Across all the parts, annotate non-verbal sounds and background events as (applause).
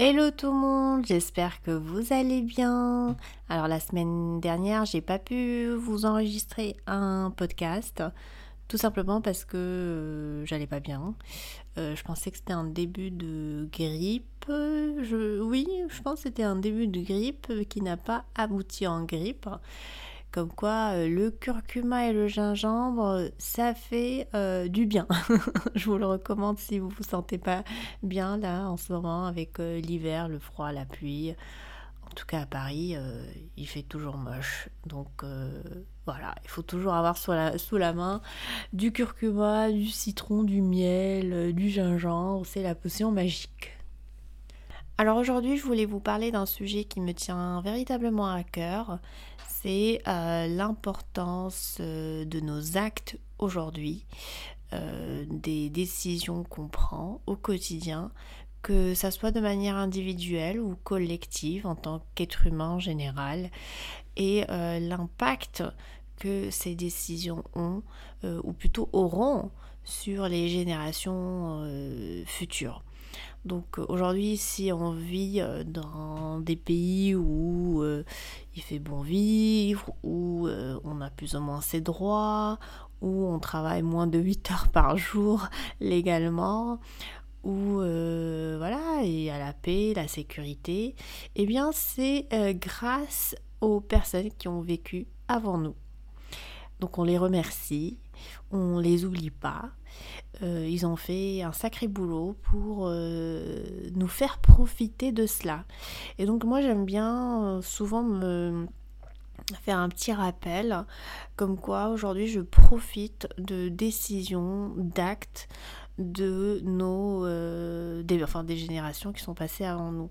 Hello tout le monde, j'espère que vous allez bien. Alors la semaine dernière, j'ai pas pu vous enregistrer un podcast, tout simplement parce que euh, j'allais pas bien. Euh, je pensais que c'était un début de grippe. Oui, je pense que c'était un début de grippe qui n'a pas abouti en grippe. Comme quoi, euh, le curcuma et le gingembre, ça fait euh, du bien. (laughs) Je vous le recommande si vous vous sentez pas bien là en ce moment avec euh, l'hiver, le froid, la pluie. En tout cas à Paris, il fait toujours moche. Donc voilà, il faut toujours avoir sous la main du curcuma, du citron, du miel, du gingembre. C'est la potion magique. Alors aujourd'hui, je voulais vous parler d'un sujet qui me tient véritablement à cœur c'est euh, l'importance euh, de nos actes aujourd'hui, euh, des décisions qu'on prend au quotidien, que ça soit de manière individuelle ou collective en tant qu'être humain en général, et l'impact que ces décisions ont, ou plutôt auront, sur les générations futures. Donc aujourd'hui, si on vit dans des pays où il fait bon vivre, où euh, on a plus ou moins ses droits, où on travaille moins de 8 heures par jour légalement, où euh, voilà, il y a la paix, la sécurité, eh bien c'est euh, grâce aux personnes qui ont vécu avant nous. Donc on les remercie, on les oublie pas. ils ont fait un sacré boulot pour nous faire profiter de cela. Et donc moi j'aime bien souvent me faire un petit rappel comme quoi aujourd'hui je profite de décisions, d'actes de nos des, enfin, des générations qui sont passées avant nous.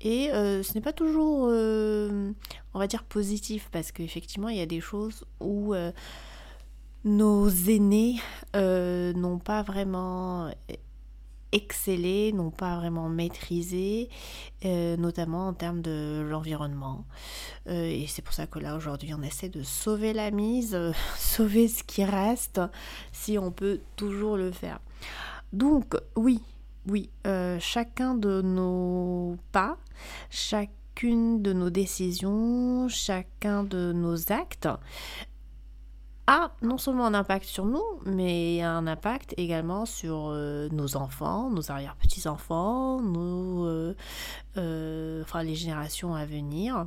Et ce n'est pas toujours on va dire positif parce qu'effectivement il y a des choses où nos aînés euh, n'ont pas vraiment excellé, n'ont pas vraiment maîtrisé, euh, notamment en termes de l'environnement. Euh, et c'est pour ça que là aujourd'hui on essaie de sauver la mise, (laughs) sauver ce qui reste, si on peut toujours le faire. Donc oui, oui, chacun de nos pas, chacune de nos décisions, chacun de nos actes a non seulement un impact sur nous, mais un impact également sur euh, nos enfants, nos arrière-petits-enfants, nos, euh, euh, enfin, les générations à venir.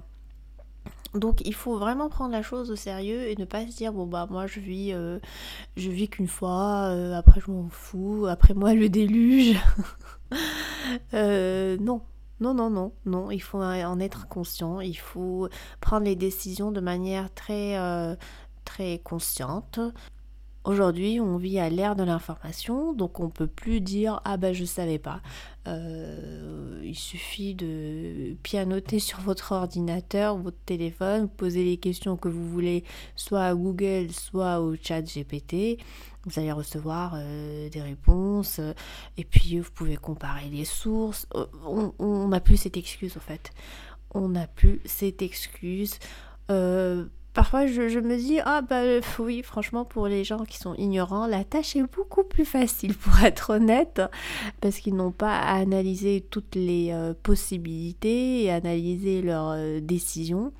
Donc il faut vraiment prendre la chose au sérieux et ne pas se dire bon bah moi je vis je vis qu'une fois après je m'en fous après moi le déluge. (laughs) Non. Non non non non. Il faut en être conscient. Il faut prendre les décisions de manière très très consciente. Aujourd'hui, on vit à l'ère de l'information, donc on peut plus dire ah ben je savais pas. Euh, il suffit de pianoter sur votre ordinateur, votre téléphone, poser les questions que vous voulez, soit à Google, soit au chat GPT. Vous allez recevoir euh, des réponses, et puis vous pouvez comparer les sources. Euh, on n'a plus cette excuse en fait. On n'a plus cette excuse parfois je, me dis ah bah oui franchement pour les gens qui sont ignorants la tâche est beaucoup plus facile pour (laughs) être honnête parce qu'ils n'ont pas à analyser toutes les euh, possibilités et analyser leurs euh, décisions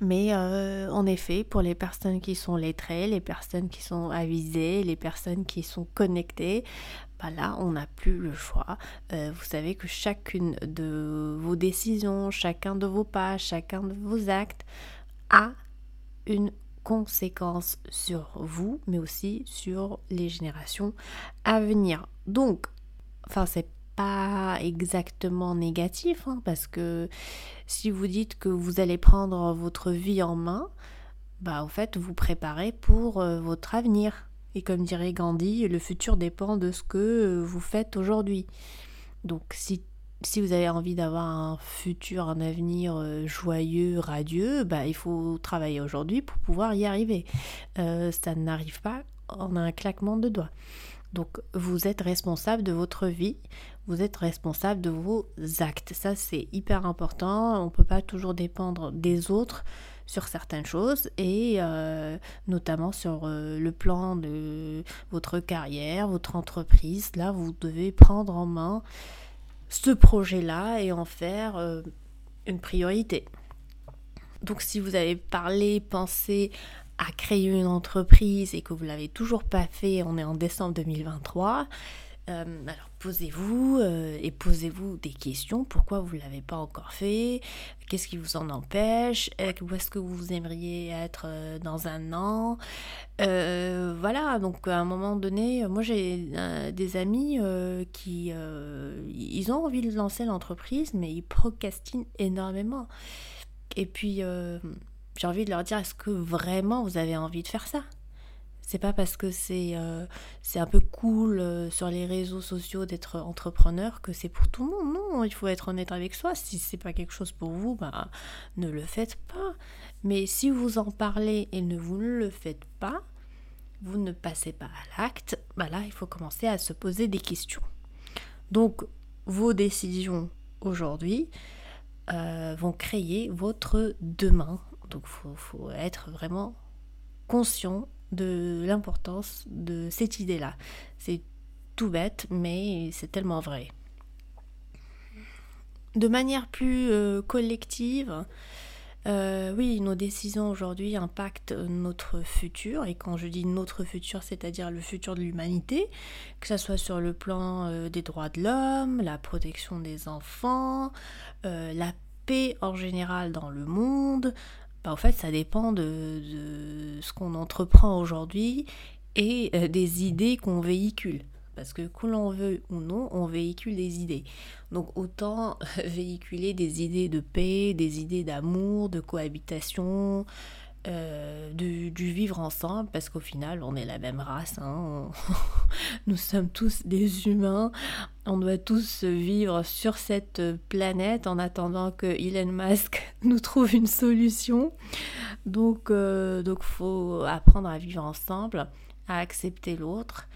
mais euh, en effet, pour les personnes qui sont lettrées, les personnes qui sont avisées, les personnes qui sont connectées, bah là, on n'a plus le choix. vous savez que chacune de vos décisions, chacun de vos pas, chacun de vos actes a une conséquence sur vous, mais aussi sur les générations à venir. Donc, enfin, c'est pas exactement négatif, hein, parce que si vous dites que vous allez prendre votre vie en main, bah en fait, vous préparez pour euh, votre avenir. Et comme dirait Gandhi, le futur dépend de ce que vous faites aujourd'hui. Donc, si si vous avez envie d'avoir un futur, un avenir euh, joyeux, radieux, bah, il faut travailler aujourd'hui pour pouvoir y arriver. Euh, ça n'arrive pas en un claquement de doigts. Donc vous êtes responsable de votre vie, vous êtes responsable de vos actes. Ça c'est hyper important. On ne peut pas toujours dépendre des autres sur certaines choses et euh, notamment sur le plan de votre carrière, votre entreprise. Là vous devez prendre en main ce projet-là et en faire euh, une priorité. Donc si vous avez parlé, pensé à créer une entreprise et que vous l'avez toujours pas fait, on est en décembre 2023, euh, alors posez-vous euh, et posez-vous des questions. Pourquoi vous ne l'avez pas encore fait? Qu'est-ce qui vous en empêche? Où est-ce que vous aimeriez être euh, dans un an? Voilà, donc à un moment donné, moi j'ai des amis qui ils ont envie de lancer l'entreprise, mais ils procrastinent énormément. Et puis j'ai envie de leur dire est-ce que vraiment vous avez envie de faire ça? C'est pas parce que c'est euh, un peu cool euh, sur les réseaux sociaux d'être entrepreneur que c'est pour tout le monde. Non, il faut être honnête avec soi. Si c'est pas quelque chose pour vous, bah, ne le faites pas. Mais si vous en parlez et ne vous le faites pas, vous ne passez pas à l'acte, bah là, il faut commencer à se poser des questions. Donc, vos décisions aujourd'hui euh, vont créer votre demain. Donc, il faut être vraiment conscient de l'importance de cette idée-là. C'est tout bête, mais c'est tellement vrai. De manière plus euh, collective, euh, oui, nos décisions aujourd'hui impactent notre futur, et quand je dis notre futur, c'est-à-dire le futur de l'humanité, que ce soit sur le plan euh, des droits de l'homme, la protection des enfants, la paix en général dans le monde, bah, en fait, ça dépend de, ce qu'on entreprend aujourd'hui et euh, des idées qu'on véhicule. Parce que que l'on veut ou non, on véhicule des idées. Donc autant (laughs) véhiculer des idées de paix, des idées d'amour, de cohabitation, euh, du, vivre ensemble, parce qu'au final, on est la même race. Hein. (laughs) nous sommes tous des humains. On doit tous vivre sur cette planète en attendant que Elon Musk (laughs) nous trouve une solution. Donc, euh, donc, faut apprendre à vivre ensemble, à accepter l'autre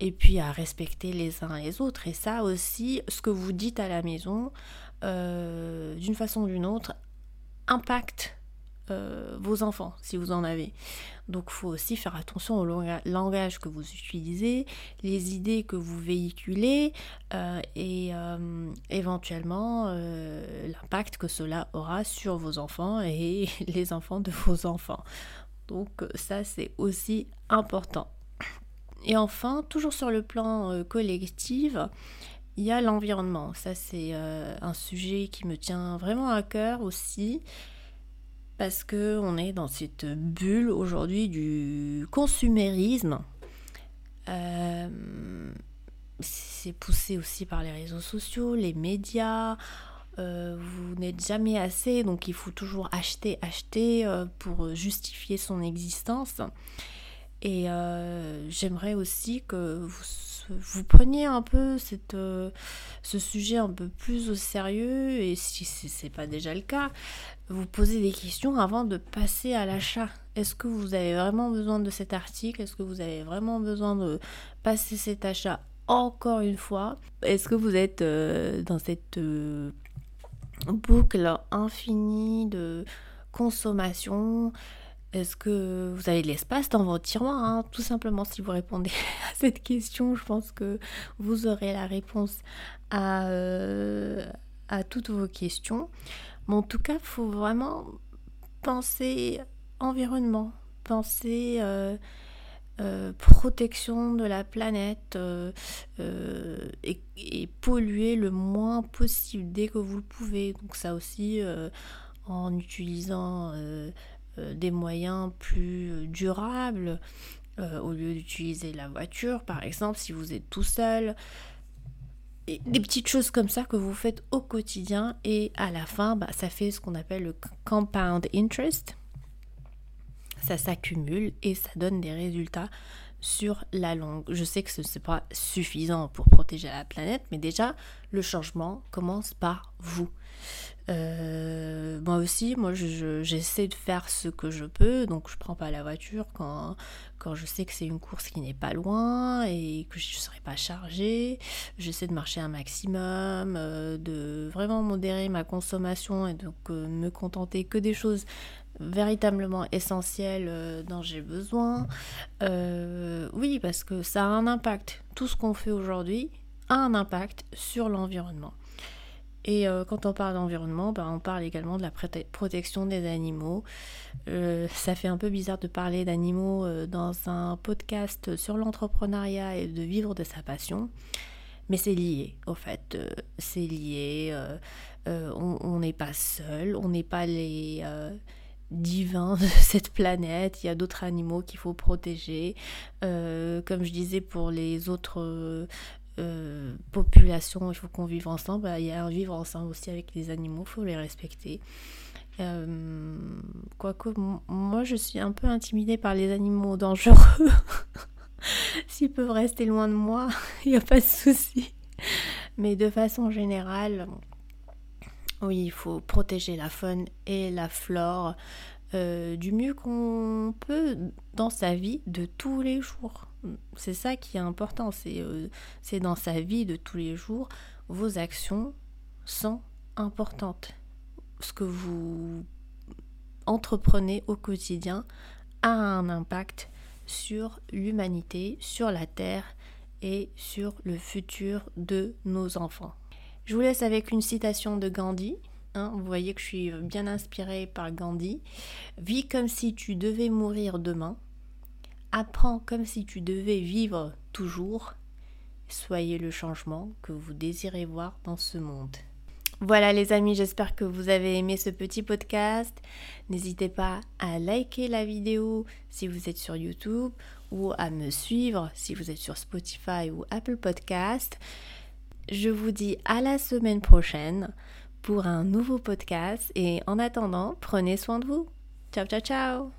et puis à respecter les uns les autres. Et ça aussi, ce que vous dites à la maison, euh, d'une façon ou d'une autre, impacte euh, vos enfants, si vous en avez. Donc il faut aussi faire attention au langage que vous utilisez, les idées que vous véhiculez euh, et euh, éventuellement l'impact que cela aura sur vos enfants et (laughs) les enfants de vos enfants. Donc ça c'est aussi important. Et enfin, toujours sur le plan collectif, il y a l'environnement. Ça c'est un sujet qui me tient vraiment à cœur aussi parce que on est dans cette bulle aujourd'hui du consumérisme. Euh, c'est poussé aussi par les réseaux sociaux, les médias. Euh, vous n'êtes jamais assez, donc il faut toujours acheter, acheter euh, pour justifier son existence. Et j'aimerais aussi que vous preniez un peu euh, ce sujet un peu plus au sérieux. Et si ce n'est pas déjà le cas, vous posez des questions avant de passer à l'achat. Est-ce que vous avez vraiment besoin de cet article? Est-ce que vous avez vraiment besoin de passer cet achat encore une fois? Est-ce que vous êtes euh, dans cette euh, boucle infinie de consommation? Est-ce que vous avez de l'espace dans votre tiroir hein? Tout simplement, si vous répondez (laughs) à cette question, je pense que vous aurez la réponse à, euh, toutes vos questions. Mais en tout cas, il faut vraiment penser environnement, penser euh, euh, protection de la planète et, et, polluer le moins possible dès que vous le pouvez. Donc ça aussi, en utilisant des moyens plus euh, durables euh, au lieu d'utiliser la voiture, par exemple, si vous êtes tout seul. Et des petites choses comme ça que vous faites au quotidien et à la fin, bah, ça fait ce qu'on appelle le compound interest. Ça s'accumule et ça donne des résultats sur la longue. Je sais que ce n'est pas suffisant pour protéger la planète, mais déjà, le changement commence par vous. Euh, moi aussi, moi j'essaie de faire ce que je peux, donc je prends pas la voiture quand, quand je sais que c'est une course qui n'est pas loin et que je ne serai pas chargée. J'essaie de marcher un maximum, euh, de vraiment modérer ma consommation et donc euh, me contenter que des choses véritablement essentielles dont j'ai besoin. oui, parce que ça a un impact. Tout ce qu'on fait aujourd'hui a un impact sur l'environnement. Et euh, quand on parle d'environnement, ben, on parle également de la protection des animaux. Euh, ça fait un peu bizarre de parler d'animaux euh, dans un podcast sur l'entrepreneuriat et de vivre de sa passion. Mais c'est lié, au fait. c'est lié. on n'est pas seul. On n'est pas les divins (laughs) de cette planète. Il y a d'autres animaux qu'il faut protéger. comme je disais pour les autres euh, population, il faut qu'on vive ensemble. Bah, il y a un vivre ensemble aussi avec les animaux, il faut les respecter. Euh, quoique, moi je suis un peu intimidée par les animaux dangereux. (laughs) S'ils peuvent rester loin de moi, (laughs) il n'y a pas de souci. Mais de façon générale, oui, il faut protéger la faune et la flore euh, du mieux qu'on peut dans sa vie de tous les jours. C'est ça qui est important, euh, c'est dans sa vie de tous les jours, vos actions sont importantes. Ce que vous entreprenez au quotidien a un impact sur l'humanité, sur la Terre et sur le futur de nos enfants. Je vous laisse avec une citation de Gandhi. Hein. vous voyez que je suis bien inspirée par Gandhi. Vis comme si tu devais mourir demain Apprends comme si tu devais vivre toujours. Soyez le changement que vous désirez voir dans ce monde. Voilà les amis, j'espère que vous avez aimé ce petit podcast. N'hésitez pas à liker la vidéo si vous êtes sur YouTube ou à me suivre si vous êtes sur Spotify ou Apple Podcast. Je vous dis à la semaine prochaine pour un nouveau podcast et en attendant, prenez soin de vous. Ciao ciao ciao